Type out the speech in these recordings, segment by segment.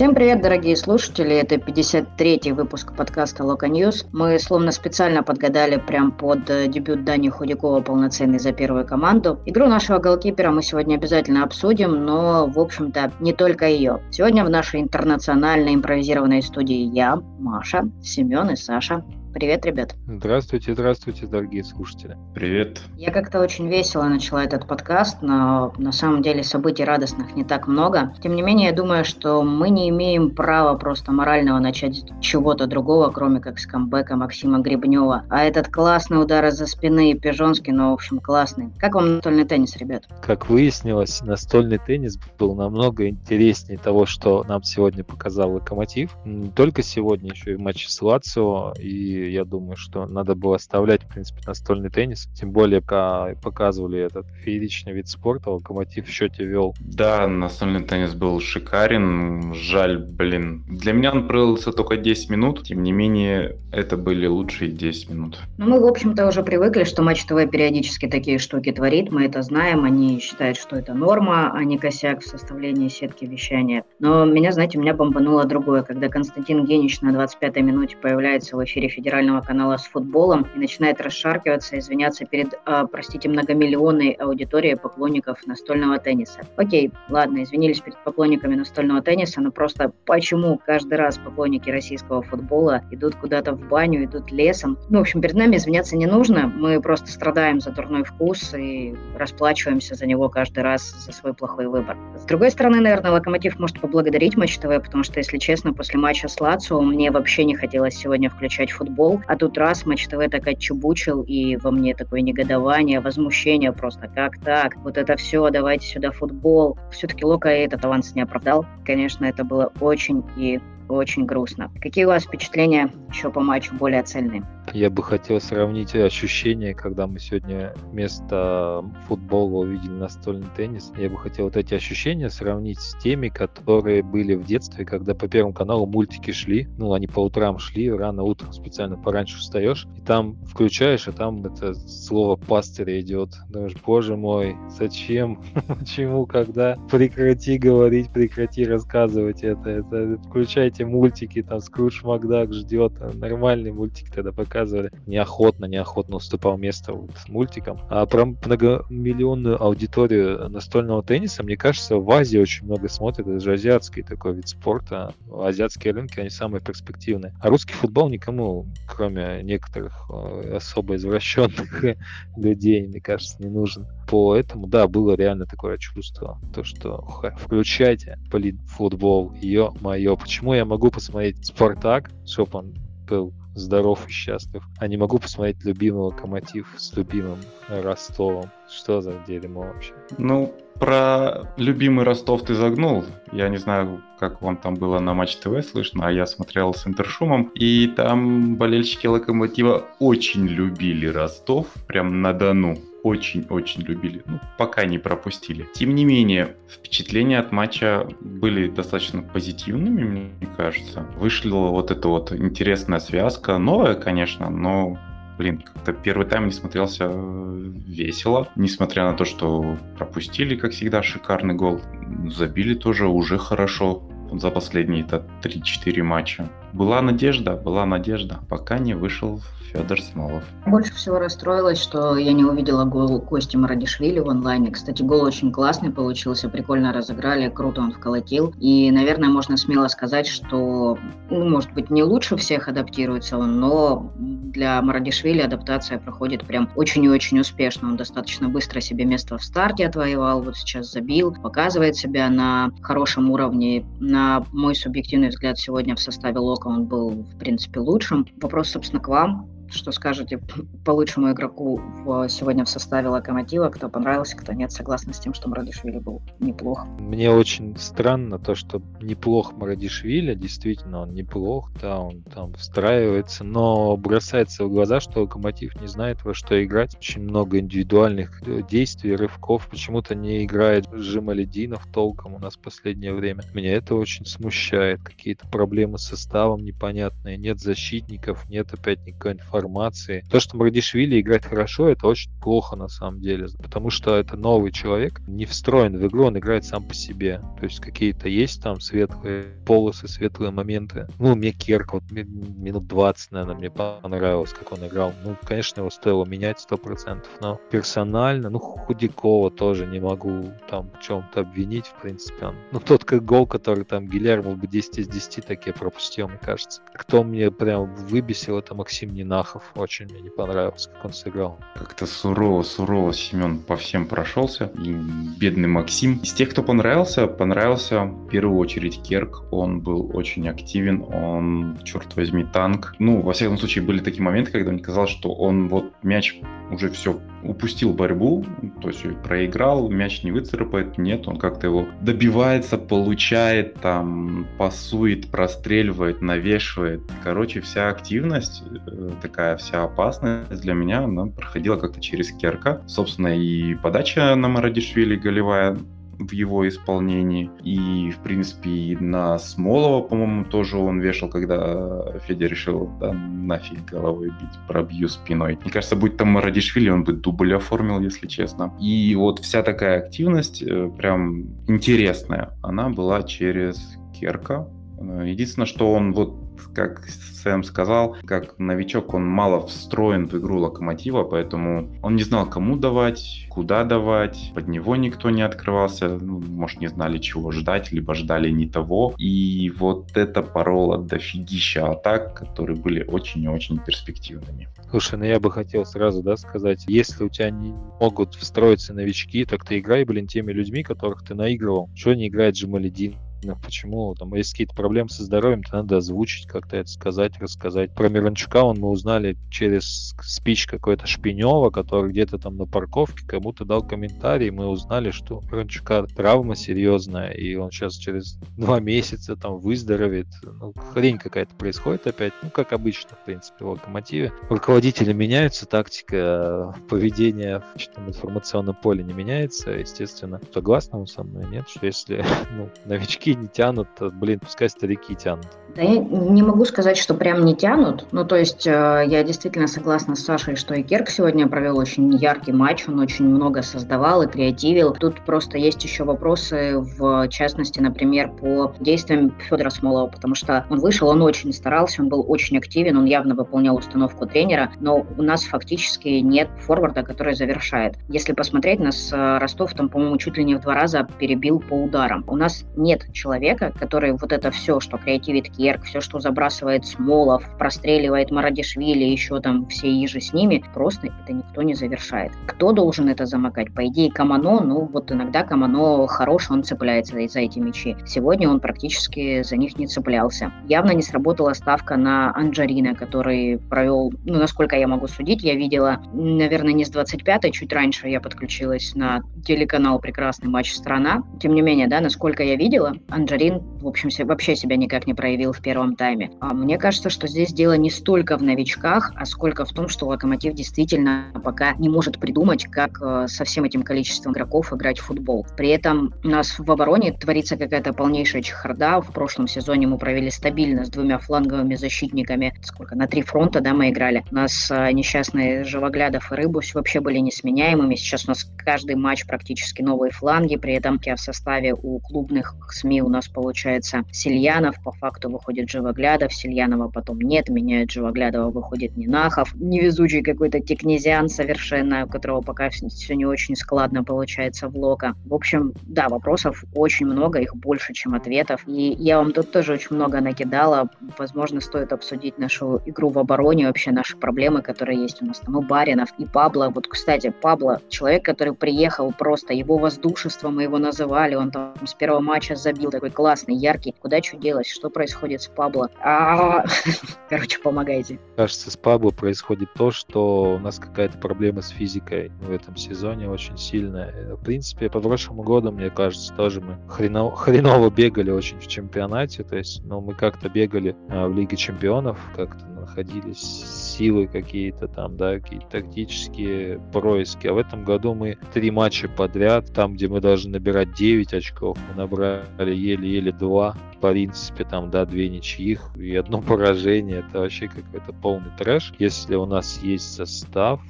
Всем привет, дорогие слушатели. Это 53-й выпуск подкаста Локо Ньюс. Мы словно специально подгадали прям под э, дебют Дани Худякова полноценный за первую команду. Игру нашего голкипера мы сегодня обязательно обсудим, но, в общем-то, не только ее. Сегодня в нашей интернациональной импровизированной студии я, Маша, Семен и Саша. Привет, ребят. Здравствуйте, здравствуйте, дорогие слушатели. Привет. Я как-то очень весело начала этот подкаст, но на самом деле событий радостных не так много. Тем не менее, я думаю, что мы не имеем права просто морально начать чего-то другого, кроме как с камбэка Максима Гребнева. А этот классный удар из-за спины и Пижонский, ну, в общем, классный. Как вам настольный теннис, ребят? Как выяснилось, настольный теннис был намного интереснее того, что нам сегодня показал Локомотив. Не только сегодня, еще и в матче с Лацио и я думаю, что надо было оставлять, в принципе, настольный теннис. Тем более, пока показывали этот фееричный вид спорта, Локомотив в счете вел. Да, настольный теннис был шикарен. Жаль, блин. Для меня он провелся только 10 минут. Тем не менее, это были лучшие 10 минут. Ну, мы, в общем-то, уже привыкли, что Матч ТВ периодически такие штуки творит. Мы это знаем. Они считают, что это норма, а не косяк в составлении сетки вещания. Но меня, знаете, меня бомбануло другое. Когда Константин Генич на 25-й минуте появляется в эфире Федерации федерального канала с футболом и начинает расшаркиваться, извиняться перед, э, простите, многомиллионной аудиторией поклонников настольного тенниса. Окей, ладно, извинились перед поклонниками настольного тенниса, но просто почему каждый раз поклонники российского футбола идут куда-то в баню, идут лесом? Ну, в общем, перед нами извиняться не нужно, мы просто страдаем за дурной вкус и расплачиваемся за него каждый раз за свой плохой выбор. С другой стороны, наверное, Локомотив может поблагодарить Матч ТВ, потому что, если честно, после матча с Лацио мне вообще не хотелось сегодня включать футбол, футбол, а тут раз Матч ТВ так отчебучил, и во мне такое негодование, возмущение просто, как так, вот это все, давайте сюда футбол. Все-таки Лока этот аванс не оправдал. Конечно, это было очень и очень грустно. Какие у вас впечатления еще по матчу более цельные? Я бы хотел сравнить ощущения, когда мы сегодня вместо футбола увидели настольный теннис. Я бы хотел вот эти ощущения сравнить с теми, которые были в детстве, когда по Первому каналу мультики шли. Ну, они по утрам шли, рано утром специально пораньше встаешь, и там включаешь, и там это слово пастыря идет. Думаешь, боже мой, зачем, почему, когда? Прекрати говорить, прекрати рассказывать это. это включайте мультики, там Скрудж Макдак ждет, нормальные мультики тогда пока показывали, неохотно, неохотно уступал место вот мультикам. А про многомиллионную аудиторию настольного тенниса, мне кажется, в Азии очень много смотрят. Это же азиатский такой вид спорта. Азиатские рынки, они самые перспективные. А русский футбол никому, кроме некоторых э, особо извращенных людей, мне кажется, не нужен. Поэтому, да, было реально такое чувство, то, что включайте, блин, футбол, ё-моё, почему я могу посмотреть Спартак, чтобы он был здоров и счастлив, а не могу посмотреть любимый локомотив с любимым Ростовом. Что за дерьмо вообще? Ну, про любимый Ростов ты загнул. Я не знаю, как вам там было на Матч ТВ слышно, а я смотрел с интершумом. И там болельщики Локомотива очень любили Ростов, прям на Дону очень-очень любили. Ну, пока не пропустили. Тем не менее, впечатления от матча были достаточно позитивными, мне кажется. Вышла вот эта вот интересная связка. Новая, конечно, но блин, как-то первый тайм не смотрелся э, весело, несмотря на то, что пропустили, как всегда, шикарный гол. Забили тоже уже хорошо за последние 3-4 матча. Была надежда, была надежда, пока не вышел Федор Смолов. Больше всего расстроилась, что я не увидела гол Кости Марадишвили в онлайне. Кстати, гол очень классный получился, прикольно разыграли, круто он вколотил. И, наверное, можно смело сказать, что, ну, может быть, не лучше всех адаптируется он, но для Марадишвили адаптация проходит прям очень и очень успешно. Он достаточно быстро себе место в старте отвоевал, вот сейчас забил, показывает себя на хорошем уровне. На мой субъективный взгляд, сегодня в составе Лока он был, в принципе, лучшим. Вопрос, собственно, к вам что скажете по лучшему игроку в, сегодня в составе Локомотива? Кто понравился, кто нет, согласны с тем, что Марадишвили был неплох? Мне очень странно то, что неплох Марадишвили, действительно он неплох, да, он там встраивается, но бросается в глаза, что Локомотив не знает во что играть. Очень много индивидуальных э, действий, рывков. Почему-то не играет Жималединов толком у нас в последнее время. Меня это очень смущает. Какие-то проблемы с составом непонятные. Нет защитников, нет опять никакой информации информации. То, что Мардишвили играет хорошо, это очень плохо на самом деле, потому что это новый человек, не встроен в игру, он играет сам по себе. То есть какие-то есть там светлые полосы, светлые моменты. Ну, мне Керк вот минут 20, наверное, мне понравилось, как он играл. Ну, конечно, его стоило менять 100%, но персонально, ну, Худякова тоже не могу там в чем-то обвинить, в принципе. Он, ну, тот как гол, который там Гильермо бы 10 из 10 такие пропустил, мне кажется. Кто мне прям выбесил, это Максим Нинахов. Очень мне не понравился, как он сыграл. Как-то сурово, сурово Семен по всем прошелся. И бедный Максим. Из тех, кто понравился, понравился в первую очередь Керк. Он был очень активен, он, черт возьми, танк. Ну, во всяком случае, были такие моменты, когда мне казалось, что он вот мяч уже все упустил борьбу, то есть проиграл, мяч не выцарапает, нет, он как-то его добивается, получает, там, пасует, простреливает, навешивает. Короче, вся активность, э, такая вся опасность для меня, она проходила как-то через Керка. Собственно, и подача на Марадишвили голевая в его исполнении. И, в принципе, и на Смолова, по-моему, тоже он вешал, когда Федя решил, да, нафиг головой бить, пробью спиной. Мне кажется, будь там Радишвили, он бы дубль оформил, если честно. И вот вся такая активность, э, прям интересная, она была через Керка. Э, единственное, что он вот как Сэм сказал, как новичок он мало встроен в игру Локомотива, поэтому он не знал, кому давать, куда давать, под него никто не открывался, ну, может, не знали, чего ждать, либо ждали не того. И вот это пороло дофигища атак, которые были очень и очень перспективными. Слушай, ну я бы хотел сразу, да, сказать, если у тебя не могут встроиться новички, так ты играй, блин, теми людьми, которых ты наигрывал. Что не играет Джамаледин? Ну, почему там есть какие-то проблемы со здоровьем, то надо озвучить, как-то это сказать, рассказать. Про Миранчука он мы узнали через спич какой-то Шпинева, который где-то там на парковке кому-то дал комментарий, мы узнали, что у Миранчука травма серьезная, и он сейчас через два месяца там выздоровеет. Ну, хрень какая-то происходит опять, ну, как обычно, в принципе, в Локомотиве. Руководители меняются, тактика поведения в информационном поле не меняется, естественно. Согласны вы со мной, нет? Что если ну, новички старики не тянут, блин, пускай старики тянут. Да я не могу сказать, что прям не тянут. Ну, то есть э, я действительно согласна с Сашей, что и Керк сегодня провел очень яркий матч, он очень много создавал и креативил. Тут просто есть еще вопросы, в частности, например, по действиям Федора Смолова, потому что он вышел, он очень старался, он был очень активен, он явно выполнял установку тренера, но у нас фактически нет форварда, который завершает. Если посмотреть, нас э, Ростов там, по-моему, чуть ли не в два раза перебил по ударам. У нас нет человека, который вот это все, что креативит Керк, все, что забрасывает Смолов, простреливает Марадишвили, еще там все ежи с ними, просто это никто не завершает. Кто должен это замыкать? По идее, Камано, ну вот иногда Камано хорош, он цепляется за эти мячи. Сегодня он практически за них не цеплялся. Явно не сработала ставка на Анджарина, который провел, ну, насколько я могу судить, я видела, наверное, не с 25-й, чуть раньше я подключилась на телеканал «Прекрасный матч страна». Тем не менее, да, насколько я видела, Анджарин, в общем, вообще себя никак не проявил в первом тайме. А мне кажется, что здесь дело не столько в новичках, а сколько в том, что Локомотив действительно пока не может придумать, как э, со всем этим количеством игроков играть в футбол. При этом у нас в обороне творится какая-то полнейшая чехарда. В прошлом сезоне мы провели стабильно с двумя фланговыми защитниками. Сколько? На три фронта, да, мы играли. У нас э, несчастные Живоглядов и Рыбусь вообще были несменяемыми. Сейчас у нас каждый матч практически новые фланги. При этом в составе у клубных СМИ у нас получается Сильянов, по факту выходит Живоглядов, Сильянова потом нет, меняют Живоглядова, выходит Нинахов, невезучий какой-то Текнезиан совершенно, у которого пока все не очень складно получается в лока. В общем, да, вопросов очень много, их больше, чем ответов. И я вам тут тоже очень много накидала. Возможно, стоит обсудить нашу игру в обороне, вообще наши проблемы, которые есть у нас. Там и Баринов, и Пабло. Вот, кстати, Пабло, человек, который приехал просто, его воздушество мы его называли, он там с первого матча забил был такой классный, яркий. Куда что делать? Что происходит с Пабло? А, короче, помогайте. Кажется, с Пабло происходит то, что у нас какая-то проблема с физикой в этом сезоне очень сильная. В принципе, по прошлому году, мне кажется, тоже мы хреново, хреново бегали очень в чемпионате. То есть, ну, мы как-то бегали а, в Лиге чемпионов, как-то находились силы какие-то там, да, какие-то тактические происки. А в этом году мы три матча подряд, там, где мы должны набирать 9 очков, мы набрали еле-еле 2. В принципе, там, да, две ничьих и одно поражение. Это вообще какой-то полный трэш. Если у нас есть состав,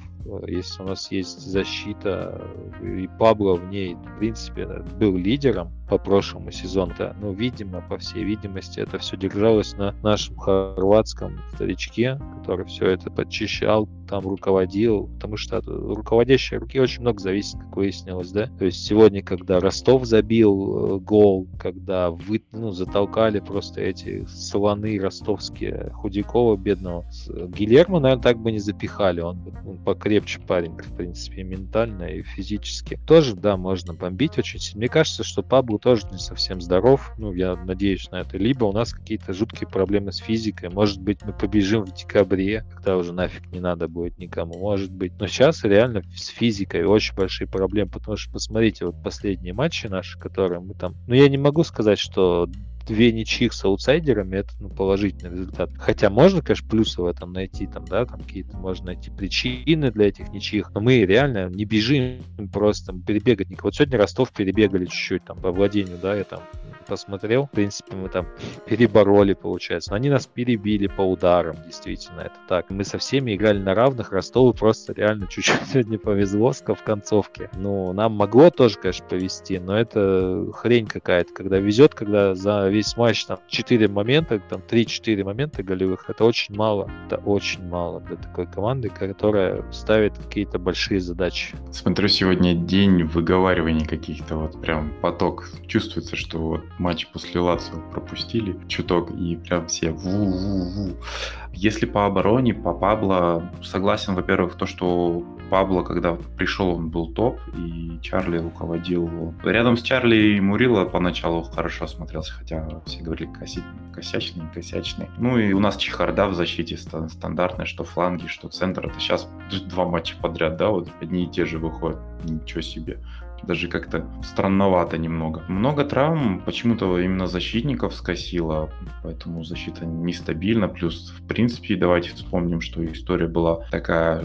если у нас есть защита, и Пабло в ней, в принципе, был лидером по прошлому сезону, да, ну, видимо, по всей видимости, это все держалось на нашем хорватском старичке, который все это подчищал, там руководил, потому что от руководящей руки очень много зависит, как выяснилось, да. То есть сегодня, когда Ростов забил э, гол, когда вы, ну, затолкали просто эти слоны ростовские Худякова бедного, Гильермо, наверное, так бы не запихали, он, он покрепче парень, в принципе, и ментально, и физически. Тоже, да, можно бомбить очень сильно. Мне кажется, что Паблу тоже не совсем здоров, ну, я надеюсь на это. Либо у нас какие-то жуткие проблемы с физикой, может быть, мы побежим в декабре, когда уже нафиг не надо будет никому, может быть. Но сейчас реально с физикой очень большие проблемы, потому что, посмотрите, вот последние матчи наши, которые мы там... Ну, я не могу сказать, что две ничьих с аутсайдерами, это ну, положительный результат. Хотя можно, конечно, плюсы в этом найти, там, да, там какие-то можно найти причины для этих ничьих, но мы реально не бежим просто перебегать. Вот сегодня Ростов перебегали чуть-чуть там по владению, да, я там посмотрел. В принципе, мы там перебороли, получается. Но они нас перебили по ударам, действительно, это так. Мы со всеми играли на равных. Ростову просто реально чуть-чуть сегодня повезло в концовке. Ну, нам могло тоже, конечно, повезти, но это хрень какая-то. Когда везет, когда за весь матч там 4 момента, там 3-4 момента голевых, это очень мало. Это очень мало для такой команды, которая ставит какие-то большие задачи. Смотрю, сегодня день выговариваний каких-то, вот прям поток. Чувствуется, что вот матч после Лацио пропустили чуток, и прям все ву-ву-ву. Если по обороне, по Пабло, согласен, во-первых, то, что Пабло, когда пришел, он был топ, и Чарли руководил. Рядом с Чарли и Мурила поначалу хорошо смотрелся, хотя все говорили коси... косячный, косячный. Ну и у нас чехарда в защите стандартная, что фланги, что центр. Это сейчас два матча подряд, да, вот одни и те же выходят. Ничего себе даже как-то странновато немного. Много травм, почему-то именно защитников скосило, поэтому защита нестабильна. Плюс, в принципе, давайте вспомним, что история была такая,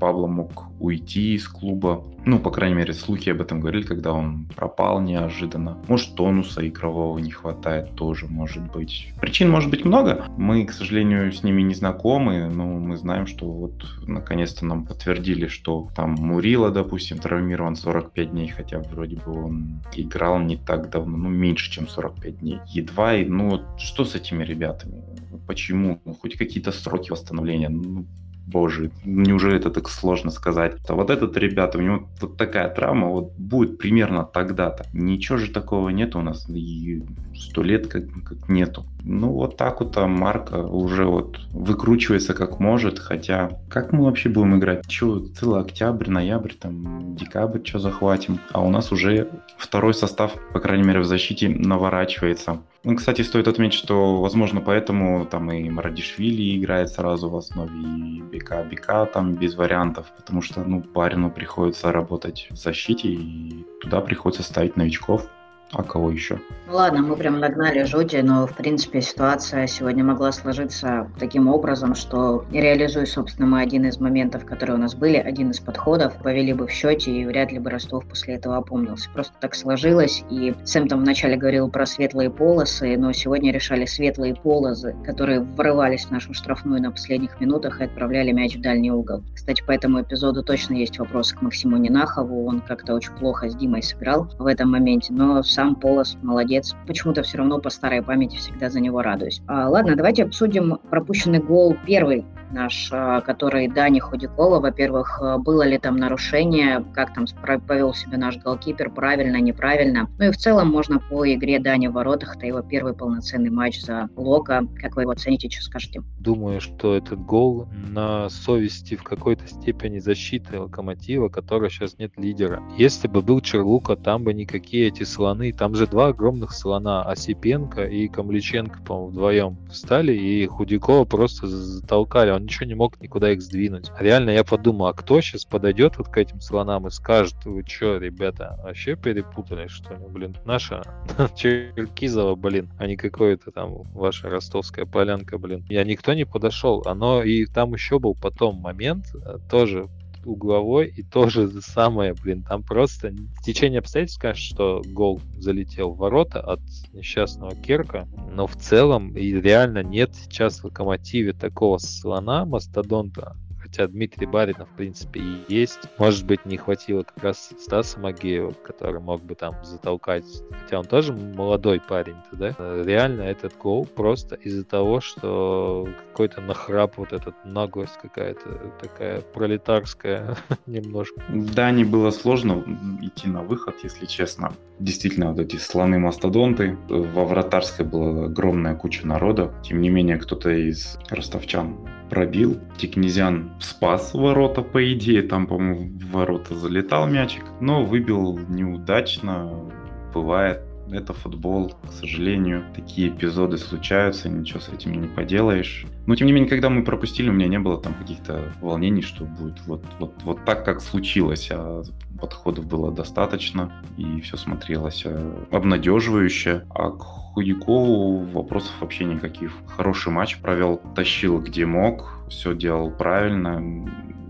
Пабло мог уйти из клуба. Ну, по крайней мере, слухи об этом говорили, когда он пропал неожиданно. Может, тонуса игрового не хватает тоже, может быть. Причин может быть много. Мы, к сожалению, с ними не знакомы, но мы знаем, что вот наконец-то нам подтвердили, что там Мурила, допустим, травмирован 45 дней, хотя вроде бы он играл не так давно, ну, меньше, чем 45 дней. Едва, и, ну, что с этими ребятами? Почему? Ну, хоть какие-то сроки восстановления. Ну, боже, неужели это так сложно сказать? А вот этот, ребята, у него вот такая травма, вот будет примерно тогда-то. Ничего же такого нет у нас, и сто лет как, как нету. Ну, вот так вот там Марка уже вот выкручивается как может, хотя как мы вообще будем играть? Че, целый октябрь, ноябрь, там, декабрь, что захватим? А у нас уже второй состав, по крайней мере, в защите наворачивается. Ну, кстати, стоит отметить, что, возможно, поэтому там и Марадишвили играет сразу в основе, и Бека Бека там без вариантов, потому что, ну, парину приходится работать в защите, и туда приходится ставить новичков. А кого еще? Ну ладно, мы прям нагнали жути, но в принципе ситуация сегодня могла сложиться таким образом, что реализуя, собственно, мы один из моментов, которые у нас были, один из подходов, повели бы в счете, и вряд ли бы Ростов после этого опомнился. Просто так сложилось, и Сэм там вначале говорил про светлые полосы, но сегодня решали светлые полосы, которые врывались в нашу штрафную на последних минутах и отправляли мяч в дальний угол. Кстати, по этому эпизоду точно есть вопрос к Максиму Нинахову, он как-то очень плохо с Димой сыграл в этом моменте, но сам Полос молодец. Почему-то все равно по старой памяти всегда за него радуюсь. А, ладно, давайте обсудим пропущенный гол первый наш, а, который Дани Худякова. Во-первых, а, было ли там нарушение, как там повел себя наш голкипер, правильно, неправильно. Ну и в целом можно по игре Дани в воротах, это его первый полноценный матч за Лока. Как вы его оцените, что скажете? Думаю, что этот гол на совести в какой-то степени защиты Локомотива, которого сейчас нет лидера. Если бы был Черлука, там бы никакие эти слоны, там же два огромных слона, Осипенко и Камличенко, по-моему, вдвоем встали, и Худякова просто затолкали он ничего не мог никуда их сдвинуть. Реально я подумал, а кто сейчас подойдет вот к этим слонам и скажет, вы что, ребята, вообще перепутали, что ли, блин, наша Черкизова, блин, а не какое-то там ваша ростовская полянка, блин. Я никто не подошел. Оно и там еще был потом момент, э, тоже угловой, и тоже самое, блин, там просто в течение обстоятельств скажешь, что гол залетел в ворота от несчастного Керка, но в целом и реально нет сейчас в Локомотиве такого слона, мастодонта, хотя Дмитрий Баринов, в принципе, и есть. Может быть, не хватило как раз Стаса Магеева, который мог бы там затолкать, хотя он тоже молодой парень, да? Реально этот гол просто из-за того, что какой-то нахрап, вот этот наглость какая-то такая пролетарская немножко. Да, не было сложно идти на выход, если честно. Действительно, вот эти слоны-мастодонты. Во вратарской была огромная куча народа. Тем не менее, кто-то из ростовчан пробил. Тикнезян спас ворота, по идее. Там, по-моему, в ворота залетал мячик. Но выбил неудачно. Бывает. Это футбол, к сожалению. Такие эпизоды случаются, ничего с этим не поделаешь. Но, тем не менее, когда мы пропустили, у меня не было там каких-то волнений, что будет вот, вот, вот так, как случилось. А подходов было достаточно, и все смотрелось э, обнадеживающе. А к Худякову вопросов вообще никаких. Хороший матч провел, тащил где мог, все делал правильно.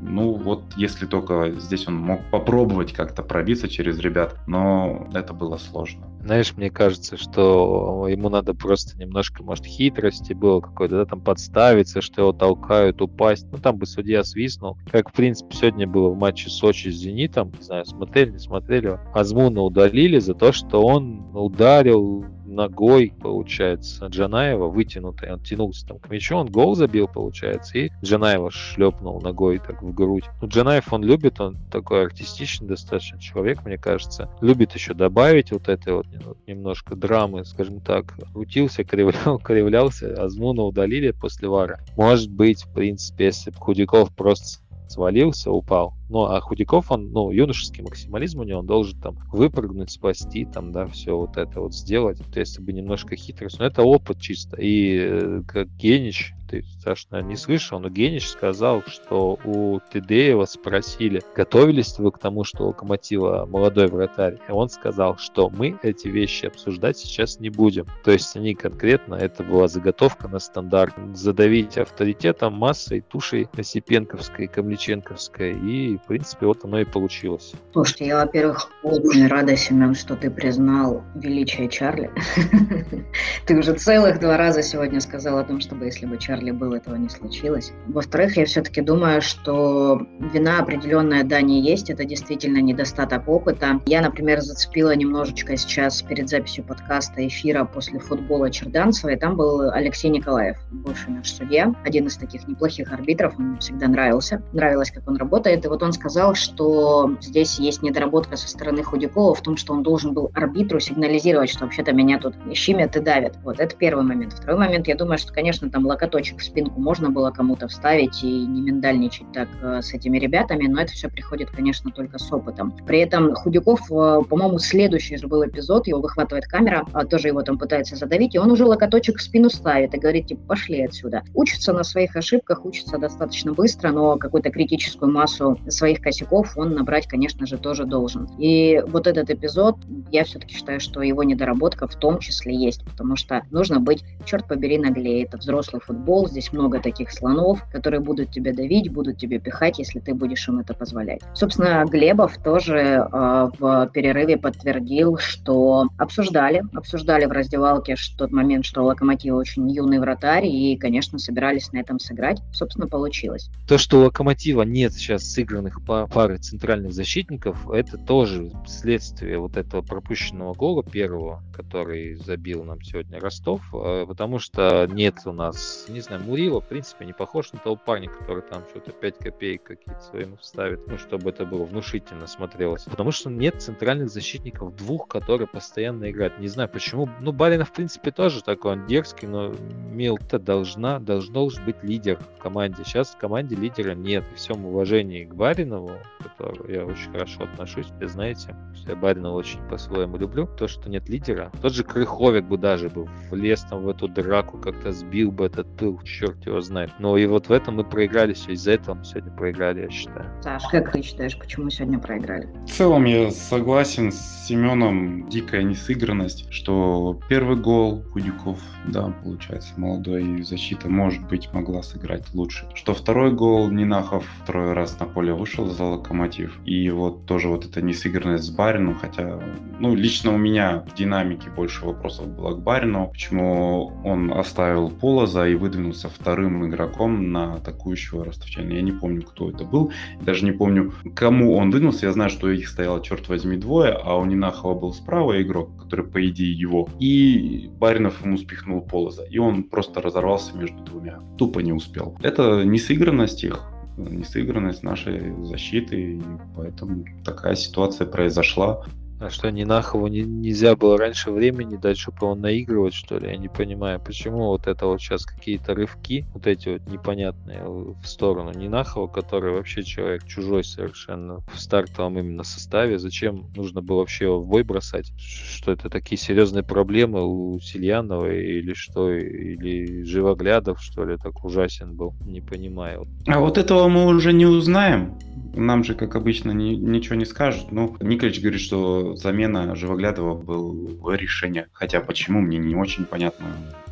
Ну вот, если только здесь он мог попробовать как-то пробиться через ребят, но это было сложно. Знаешь, мне кажется, что ему надо просто немножко, может, хитрости было какой-то, да, там подставиться, что его толкают, упасть. Ну, там бы судья свистнул. Как, в принципе, сегодня было в матче Сочи с Зенитом. Не знаю, смотрели, не смотрели. Азмуна удалили за то, что он ударил ногой, получается, Джанаева вытянутый, он тянулся там к мячу, он гол забил, получается, и Джанаева шлепнул ногой так в грудь. Ну, Джанаев, он любит, он такой артистичный достаточно человек, мне кажется, любит еще добавить вот этой вот немножко драмы, скажем так, крутился, кривлял, кривлялся, Азмуна удалили после вара. Может быть, в принципе, если бы Худяков просто свалился, упал. Ну, а Худяков, он, ну, юношеский максимализм у него, он должен там выпрыгнуть, спасти, там, да, все вот это вот сделать. То есть, бы немножко хитрость. Но это опыт чисто. И э, как Генич, ты, Саш, не слышал, но Генич сказал, что у Тедеева спросили, готовились ли вы к тому, что Локомотива молодой вратарь. И он сказал, что мы эти вещи обсуждать сейчас не будем. То есть они конкретно, это была заготовка на стандарт. Задавить авторитетом, массой, тушей Осипенковской, Камличенковской и в принципе, вот оно и получилось. Слушайте, я, во-первых, очень рада, Семен, что ты признал величие Чарли. Ты уже целых два раза сегодня сказал о том, чтобы если бы Чарли был, этого не случилось. Во-вторых, я все-таки думаю, что вина определенная, да, не есть. Это действительно недостаток опыта. Я, например, зацепила немножечко сейчас перед записью подкаста эфира после футбола Черданцева, и там был Алексей Николаев, бывший наш судья, один из таких неплохих арбитров, он мне всегда нравился. Нравилось, как он работает. И вот он он сказал, что здесь есть недоработка со стороны Худякова в том, что он должен был арбитру сигнализировать, что вообще-то меня тут щемят и давят. Вот, это первый момент. Второй момент, я думаю, что, конечно, там локоточек в спинку можно было кому-то вставить и не миндальничать так э, с этими ребятами, но это все приходит, конечно, только с опытом. При этом Худяков, э, по-моему, следующий же был эпизод, его выхватывает камера, а тоже его там пытается задавить, и он уже локоточек в спину ставит и говорит, типа, пошли отсюда. Учится на своих ошибках, учится достаточно быстро, но какую-то критическую массу своих косяков он набрать, конечно же, тоже должен. И вот этот эпизод, я все-таки считаю, что его недоработка в том числе есть, потому что нужно быть, черт побери, наглее. Это взрослый футбол, здесь много таких слонов, которые будут тебя давить, будут тебе пихать, если ты будешь им это позволять. Собственно, Глебов тоже э, в перерыве подтвердил, что обсуждали, обсуждали в раздевалке тот момент, что Локомотив очень юный вратарь, и, конечно, собирались на этом сыграть. Собственно, получилось. То, что у Локомотива нет сейчас сыгранных сыгранных пары центральных защитников, это тоже следствие вот этого пропущенного гола первого, который забил нам сегодня Ростов, э, потому что нет у нас, не знаю, Мурила, в принципе, не похож на того парня, который там что-то 5 копеек какие-то своим вставит, ну, чтобы это было внушительно смотрелось. Потому что нет центральных защитников двух, которые постоянно играют. Не знаю почему, ну, Баринов, в принципе, тоже такой, он дерзкий, но Мил-то должна, должен быть лидер в команде. Сейчас в команде лидера нет. При всем уважении к Барину, Баринову, к которому я очень хорошо отношусь, вы знаете, что я Баринова очень по-своему люблю, то, что нет лидера. Тот же Крыховик бы даже бы влез там в эту драку, как-то сбил бы этот пыл, черт его знает. Но и вот в этом мы проиграли все, из-за этого мы сегодня проиграли, я считаю. Саш, как ты считаешь, почему сегодня проиграли? В целом я согласен с Семеном, дикая несыгранность, что первый гол Худяков, да, получается, молодой защита, может быть, могла сыграть лучше. Что второй гол Нинахов второй раз на поле вышел за Локомотив, и вот тоже вот эта несыгранность с Барином, хотя, ну, лично у меня в динамике больше вопросов было к Барину, почему он оставил Полоза и выдвинулся вторым игроком на атакующего ростовчанина. Я не помню, кто это был, даже не помню, кому он выдвинулся. Я знаю, что их стояло, черт возьми, двое, а у Нинахова был справа игрок, который, по идее, его. И Баринов ему спихнул Полоза. И он просто разорвался между двумя. Тупо не успел. Это несыгранность их, несыгранность нашей защиты, и поэтому такая ситуация произошла. А что, Нинахову не, нельзя было раньше времени дать, чтобы он наигрывать, что ли? Я не понимаю, почему вот это вот сейчас какие-то рывки, вот эти вот непонятные в сторону Нинахова, который вообще человек чужой совершенно в стартовом именно составе. Зачем нужно было вообще его в бой бросать? Что это такие серьезные проблемы у Сильянова или что? Или Живоглядов, что ли, так ужасен был? Не понимаю. А вот этого мы уже не узнаем. Нам же, как обычно, ни, ничего не скажут. Ну, Николич говорит, что замена Живоглядова был решение. Хотя почему, мне не очень понятно.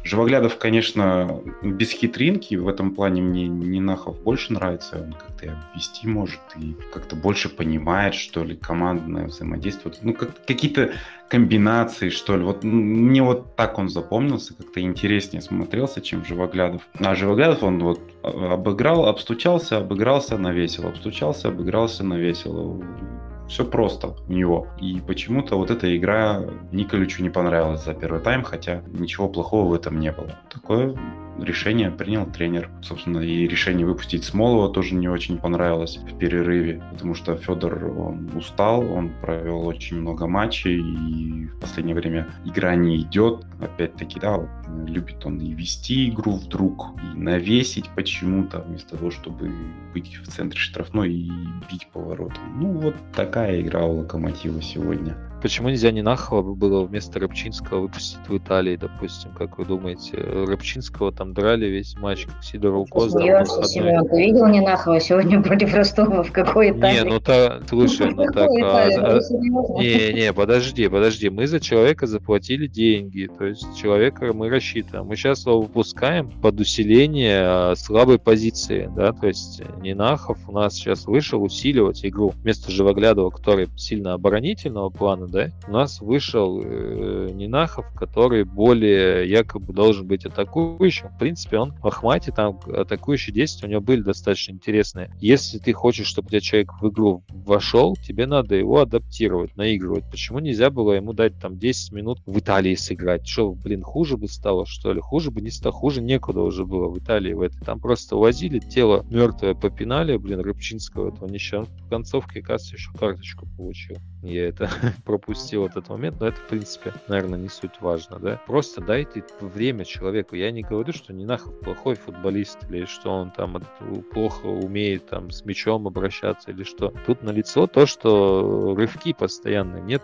Живоглядов, конечно, без хитринки. В этом плане мне Нинахов больше нравится. Он как-то вести может и как-то больше понимает, что ли, командное взаимодействие. Ну, как, какие-то комбинации, что ли. Вот мне вот так он запомнился, как-то интереснее смотрелся, чем Живоглядов. А Живоглядов он вот обыграл, обстучался, обыгрался, навесил, обстучался, обыгрался, навесил все просто у него. И почему-то вот эта игра Николичу не понравилась за первый тайм, хотя ничего плохого в этом не было. Такое решение принял тренер. Собственно, и решение выпустить Смолова тоже не очень понравилось в перерыве, потому что Федор, он устал, он провел очень много матчей, и в последнее время игра не идет. Опять-таки, да, вот, любит он и вести игру вдруг, и навесить почему-то, вместо того, чтобы быть в центре штрафной и бить поворотом. Ну, вот такая игра у Локомотива сегодня. Почему нельзя Нинахова было вместо Рыбчинского выпустить в Италии, допустим, как вы думаете? Рыбчинского там драли весь матч, как Коза. Семен, ты видел Нинахова сегодня против Ростова в какой Италии? Не, ну так, слушай, ну так... А, а, не, не, подожди, подожди, мы за человека заплатили деньги, то есть человека мы рассчитываем. Мы сейчас его выпускаем под усиление а, слабой позиции, да, то есть Нинахов у нас сейчас вышел усиливать игру вместо Живоглядова, который сильно оборонительного плана, да, у нас вышел э, Нинахов, который более якобы должен быть атакующим. В принципе, он в Ахмате, там атакующие действия у него были достаточно интересные. Если ты хочешь, чтобы у тебя человек в игру вошел, тебе надо его адаптировать, наигрывать. Почему нельзя было ему дать там 10 минут в Италии сыграть? Что, блин, хуже бы стало, что ли? Хуже бы не стало, хуже некуда уже было в Италии в этой. Там просто увозили тело мертвое попинали, блин, Рыбчинского этого нищего. В концовке, кажется, еще карточку получил. Я это пропустил этот момент, но это, в принципе, наверное, не суть важно, да. Просто дайте время человеку. Я не говорю, что Нинахов плохой футболист, или что он там плохо умеет там с мячом обращаться, или что. Тут на лицо то, что рывки постоянно, нет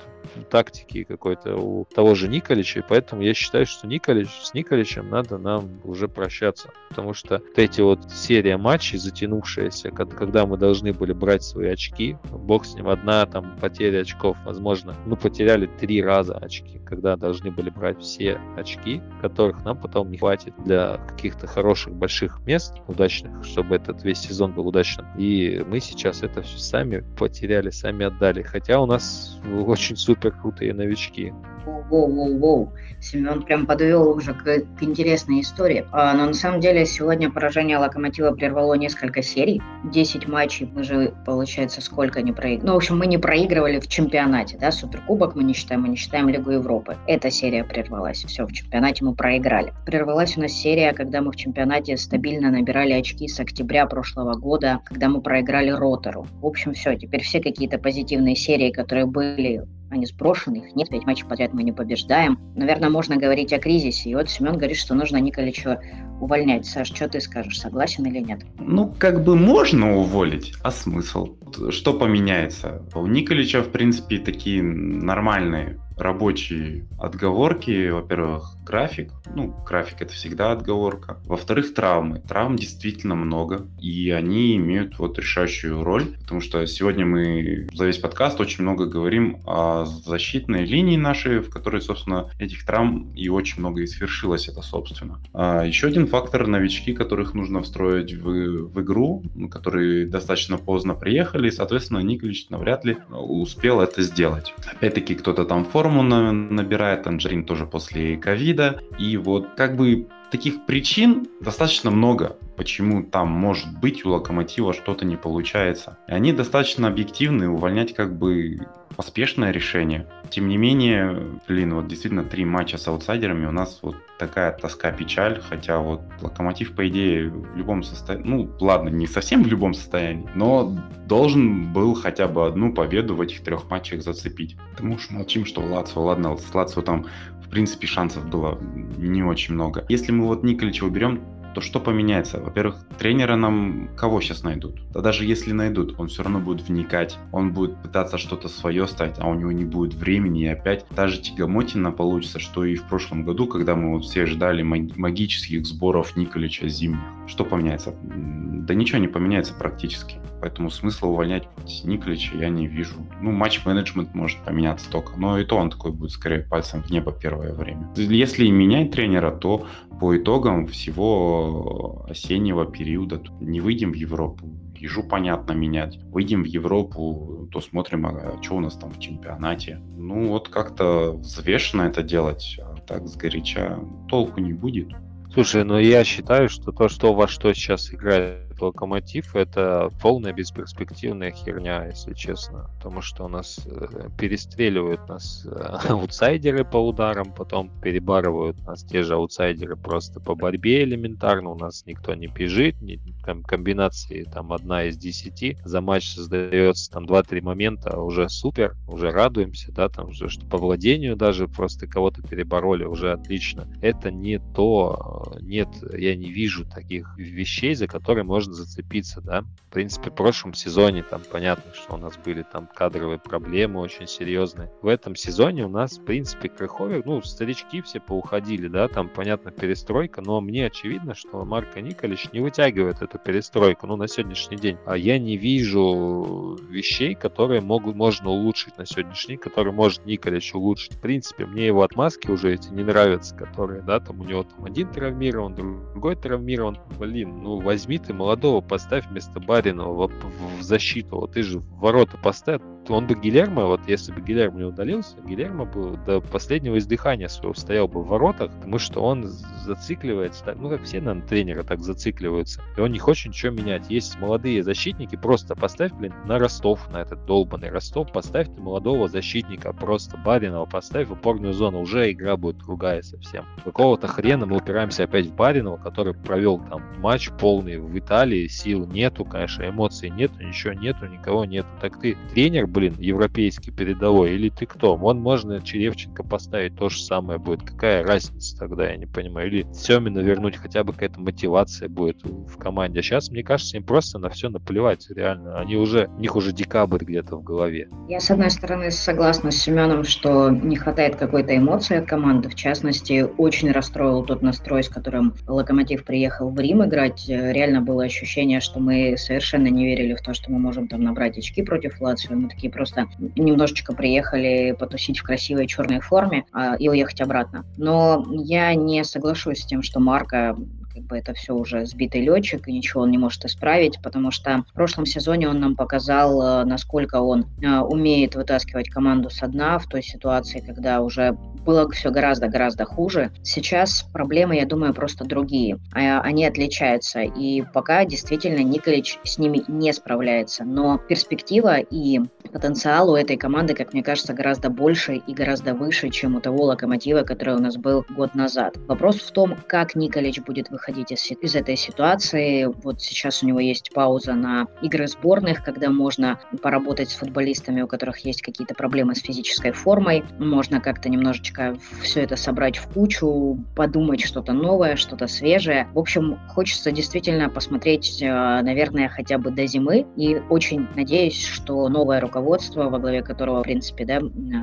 тактики какой-то у того же Николича, и поэтому я считаю, что Николич, с Николичем надо нам уже прощаться, потому что вот эти вот серия матчей затянувшаяся, когда мы должны были брать свои очки, бог с ним, одна там потеря очков, возможно, мы потеряли три раза очки, когда должны были брать все очки, которых нам потом не хватит для каких-то хороших больших мест удачных, чтобы этот весь сезон был удачным. И мы сейчас это все сами потеряли, сами отдали, хотя у нас очень супер крутые новички. Воу-воу-воу. Семен прям подвел уже к, к интересной истории. А, но на самом деле сегодня поражение Локомотива прервало несколько серий. 10 матчей мы же, получается, сколько не проиграли. Ну, в общем, мы не проигрывали в чемпионате, да, Суперкубок мы не считаем, мы не считаем Лигу Европы. Эта серия прервалась. Все, в чемпионате мы проиграли. Прервалась у нас серия, когда мы в чемпионате стабильно набирали очки с октября прошлого года, когда мы проиграли Ротору. В общем, все, теперь все какие-то позитивные серии, которые были они сброшены, их нет, пять матчей подряд мы не побеждаем. Наверное, можно говорить о кризисе. И вот Семен говорит, что нужно Николича увольнять. Саш, что ты скажешь, согласен или нет? Ну, как бы можно уволить, а смысл? Что поменяется? У Николича, в принципе, такие нормальные рабочие отговорки. Во-первых, график. Ну, график это всегда отговорка. Во-вторых, травмы. Травм действительно много, и они имеют вот решающую роль, потому что сегодня мы за весь подкаст очень много говорим о защитной линии нашей, в которой, собственно, этих травм и очень много и свершилось это, собственно. А еще один фактор новички, которых нужно встроить в, в игру, которые достаточно поздно приехали, и, соответственно, Николич навряд ли успел это сделать. Опять-таки, кто-то там форму набирает, Анджерин тоже после ковида, и вот как бы таких причин достаточно много, почему там может быть у Локомотива что-то не получается. И они достаточно объективны, увольнять как бы поспешное решение. Тем не менее, блин, вот действительно три матча с аутсайдерами у нас вот такая тоска, печаль, хотя вот Локомотив, по идее, в любом состоянии, ну, ладно, не совсем в любом состоянии, но должен был хотя бы одну победу в этих трех матчах зацепить. Потому что молчим, что Лацо, ладно, с Лацо там принципе, шансов было не очень много. Если мы вот Николича уберем, то что поменяется? Во-первых, тренера нам кого сейчас найдут? Да даже если найдут, он все равно будет вникать, он будет пытаться что-то свое ставить, а у него не будет времени, и опять та же тягомотина получится, что и в прошлом году, когда мы вот все ждали магических сборов Николича зимних. Что поменяется? Да ничего не поменяется практически. Поэтому смысла увольнять Николича я не вижу. Ну, матч-менеджмент может поменяться только, но и то он такой будет скорее пальцем в небо первое время. Если менять тренера, то по итогам всего осеннего периода не выйдем в Европу, ежу понятно менять. Выйдем в Европу, то смотрим, а что у нас там в чемпионате. Ну вот как-то взвешенно это делать, а так сгоряча толку не будет. Слушай, ну я считаю, что то, что во что сейчас играет Локомотив это полная бесперспективная херня, если честно. Потому что у нас э, перестреливают нас э, аутсайдеры по ударам, потом перебарывают нас те же аутсайдеры просто по борьбе элементарно. У нас никто не бежит, не, там, комбинации там одна из десяти. За матч создается там 2-3 момента, уже супер, уже радуемся, да, там уже что по владению даже просто кого-то перебороли, уже отлично. Это не то, э, нет, я не вижу таких вещей, за которые можно можно зацепиться, да. В принципе, в прошлом сезоне там понятно, что у нас были там кадровые проблемы очень серьезные. В этом сезоне у нас, в принципе, Крыховик, ну, старички все поуходили, да, там, понятно, перестройка, но мне очевидно, что Марко Николич не вытягивает эту перестройку, ну, на сегодняшний день. А я не вижу вещей, которые могут, можно улучшить на сегодняшний, которые может Николич улучшить. В принципе, мне его отмазки уже эти не нравятся, которые, да, там у него там один травмирован, другой травмирован. Блин, ну возьми ты молодой молодого поставь вместо Баринова в, в защиту. Вот ты же в ворота поставь. Он бы Гилермо, вот если бы Гилермо не удалился, Гилермо бы до последнего издыхания своего стоял бы в воротах, потому что он зацикливается, ну как все, наверное, тренеры так зацикливаются, и он не хочет ничего менять. Есть молодые защитники, просто поставь, блин, на Ростов, на этот долбанный Ростов, поставь ты молодого защитника, просто Баринова поставь в упорную зону, уже игра будет другая совсем. Какого-то хрена мы упираемся опять в Баринова, который провел там матч полный в Италии, устали, сил нету, конечно, эмоций нету, ничего нету, никого нету. Так ты тренер, блин, европейский передовой, или ты кто? Вон можно Черевченко поставить, то же самое будет. Какая разница тогда, я не понимаю. Или Семина вернуть, хотя бы какая-то мотивация будет в команде. А сейчас, мне кажется, им просто на все наплевать, реально. Они уже, у них уже декабрь где-то в голове. Я, с одной стороны, согласна с Семеном, что не хватает какой-то эмоции от команды. В частности, очень расстроил тот настрой, с которым Локомотив приехал в Рим играть. Реально было ощущение, что мы совершенно не верили в то, что мы можем там набрать очки против Лацио. Мы такие просто немножечко приехали потусить в красивой черной форме а, и уехать обратно. Но я не соглашусь с тем, что Марка как бы это все уже сбитый летчик, и ничего он не может исправить, потому что в прошлом сезоне он нам показал, э, насколько он э, умеет вытаскивать команду со дна в той ситуации, когда уже было все гораздо-гораздо хуже. Сейчас проблемы, я думаю, просто другие. А, они отличаются, и пока действительно Николич с ними не справляется. Но перспектива и потенциал у этой команды, как мне кажется, гораздо больше и гораздо выше, чем у того локомотива, который у нас был год назад. Вопрос в том, как Николич будет выходить выходить из, из этой ситуации. Вот сейчас у него есть пауза на игры сборных, когда можно поработать с футболистами, у которых есть какие-то проблемы с физической формой. Можно как-то немножечко все это собрать в кучу, подумать что-то новое, что-то свежее. В общем, хочется действительно посмотреть, э, наверное, хотя бы до зимы. И очень надеюсь, что новое руководство, во главе которого, в принципе, да,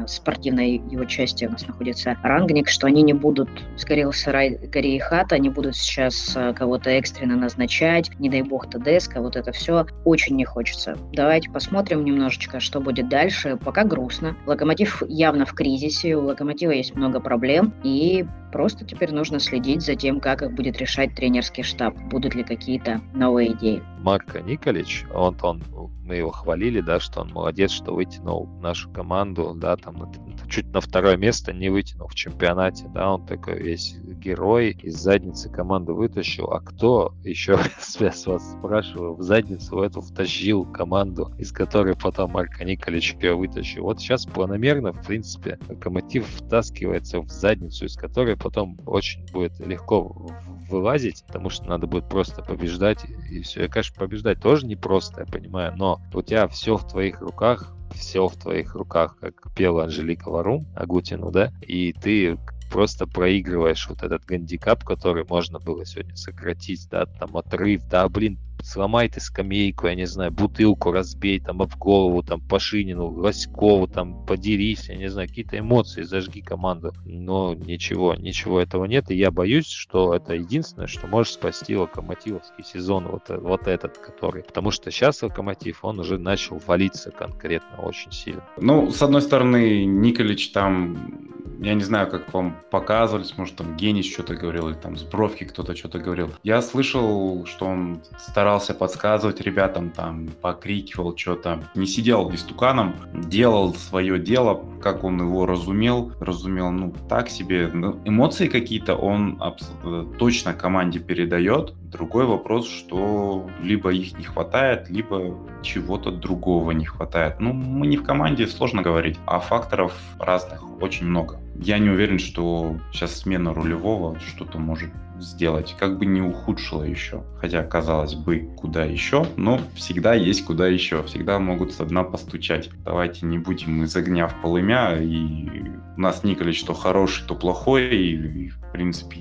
спортивной его части у нас находится Рангник, что они не будут, сгорел сарай, гори и хата, не будут сейчас э, кого-то экстренно назначать, не дай бог ТДСК, вот это все очень не хочется. Давайте посмотрим немножечко, что будет дальше. Пока грустно. Локомотив явно в кризисе, у Локомотива есть много проблем, и просто теперь нужно следить за тем, как их будет решать тренерский штаб, будут ли какие-то новые идеи. Марко Николич, он, он мы его хвалили, да, что он молодец, что вытянул нашу команду, да, там чуть на второе место не вытянул в чемпионате, да, он такой весь герой, из задницы команду вытащил, а кто еще, с вас спрашиваю, в задницу в эту втащил команду, из которой потом Марко Николич ее вытащил. Вот сейчас планомерно, в принципе, локомотив втаскивается в задницу, из которой потом очень будет легко вылазить, потому что надо будет просто побеждать, и все. И, конечно, побеждать тоже непросто, я понимаю, но у тебя все в твоих руках, все в твоих руках, как пела Анжелика Варум Агутину, да, и ты просто проигрываешь вот этот гандикап, который можно было сегодня сократить, да, там отрыв, да, блин, сломай ты скамейку, я не знаю, бутылку разбей там об голову, там Пашинину, Лоськову, там подерись, я не знаю, какие-то эмоции, зажги команду. Но ничего, ничего этого нет, и я боюсь, что это единственное, что может спасти локомотивовский сезон, вот, вот этот, который. Потому что сейчас локомотив, он уже начал валиться конкретно очень сильно. Ну, с одной стороны, Николич там я не знаю, как вам показывались, может, там Генич что-то говорил, или там с Бровки кто-то что-то говорил. Я слышал, что он старался подсказывать ребятам, там, покрикивал что-то. Не сидел истуканом, делал свое дело, как он его разумел. Разумел, ну, так себе. Ну, эмоции какие-то он точно команде передает. Другой вопрос, что либо их не хватает, либо чего-то другого не хватает. Ну, мы не в команде, сложно говорить, а факторов разных очень много. Я не уверен, что сейчас смена рулевого что-то может сделать, как бы не ухудшило еще. Хотя, казалось бы, куда еще, но всегда есть куда еще, всегда могут с дна постучать. Давайте не будем из огня в полымя, и у нас Николич то хороший, то плохой, и, и в принципе,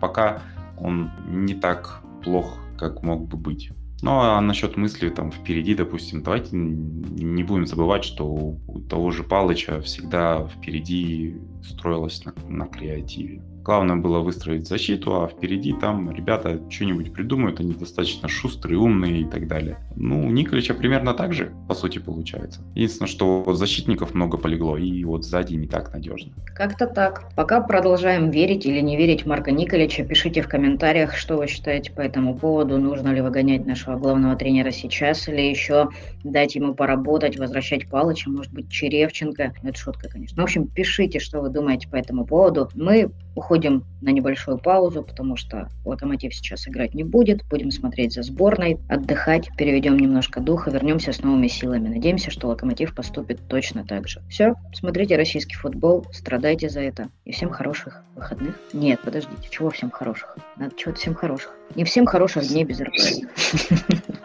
пока он не так плох, как мог бы быть. Ну а насчет мысли там впереди, допустим, давайте не будем забывать, что у того же Палыча всегда впереди строилось на, на креативе. Главное было выстроить защиту, а впереди там ребята что-нибудь придумают, они достаточно шустрые, умные и так далее. Ну, у Николича примерно так же, по сути, получается. Единственное, что защитников много полегло, и вот сзади не так надежно. Как-то так. Пока продолжаем верить или не верить Марка Николича, пишите в комментариях, что вы считаете по этому поводу, нужно ли выгонять нашего главного тренера сейчас, или еще дать ему поработать, возвращать Палыча, может быть, Черевченко. Это шутка, конечно. В общем, пишите, что вы думаете по этому поводу. Мы Уходим на небольшую паузу, потому что Локомотив сейчас играть не будет. Будем смотреть за сборной, отдыхать, переведем немножко духа, вернемся с новыми силами. Надеемся, что Локомотив поступит точно так же. Все, смотрите российский футбол, страдайте за это. И всем хороших выходных. Нет, подождите, чего всем хороших? Надо чего-то всем хороших. Не всем хороших дней без работы.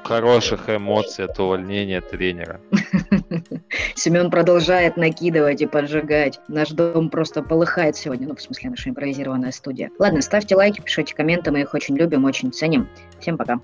Хороших эмоций от увольнения тренера. Семен продолжает накидывать и поджигать. Наш дом просто полыхает сегодня. Ну, в смысле, наша импровизированная студия. Ладно, ставьте лайки, пишите комменты, мы их очень любим, очень ценим. Всем пока.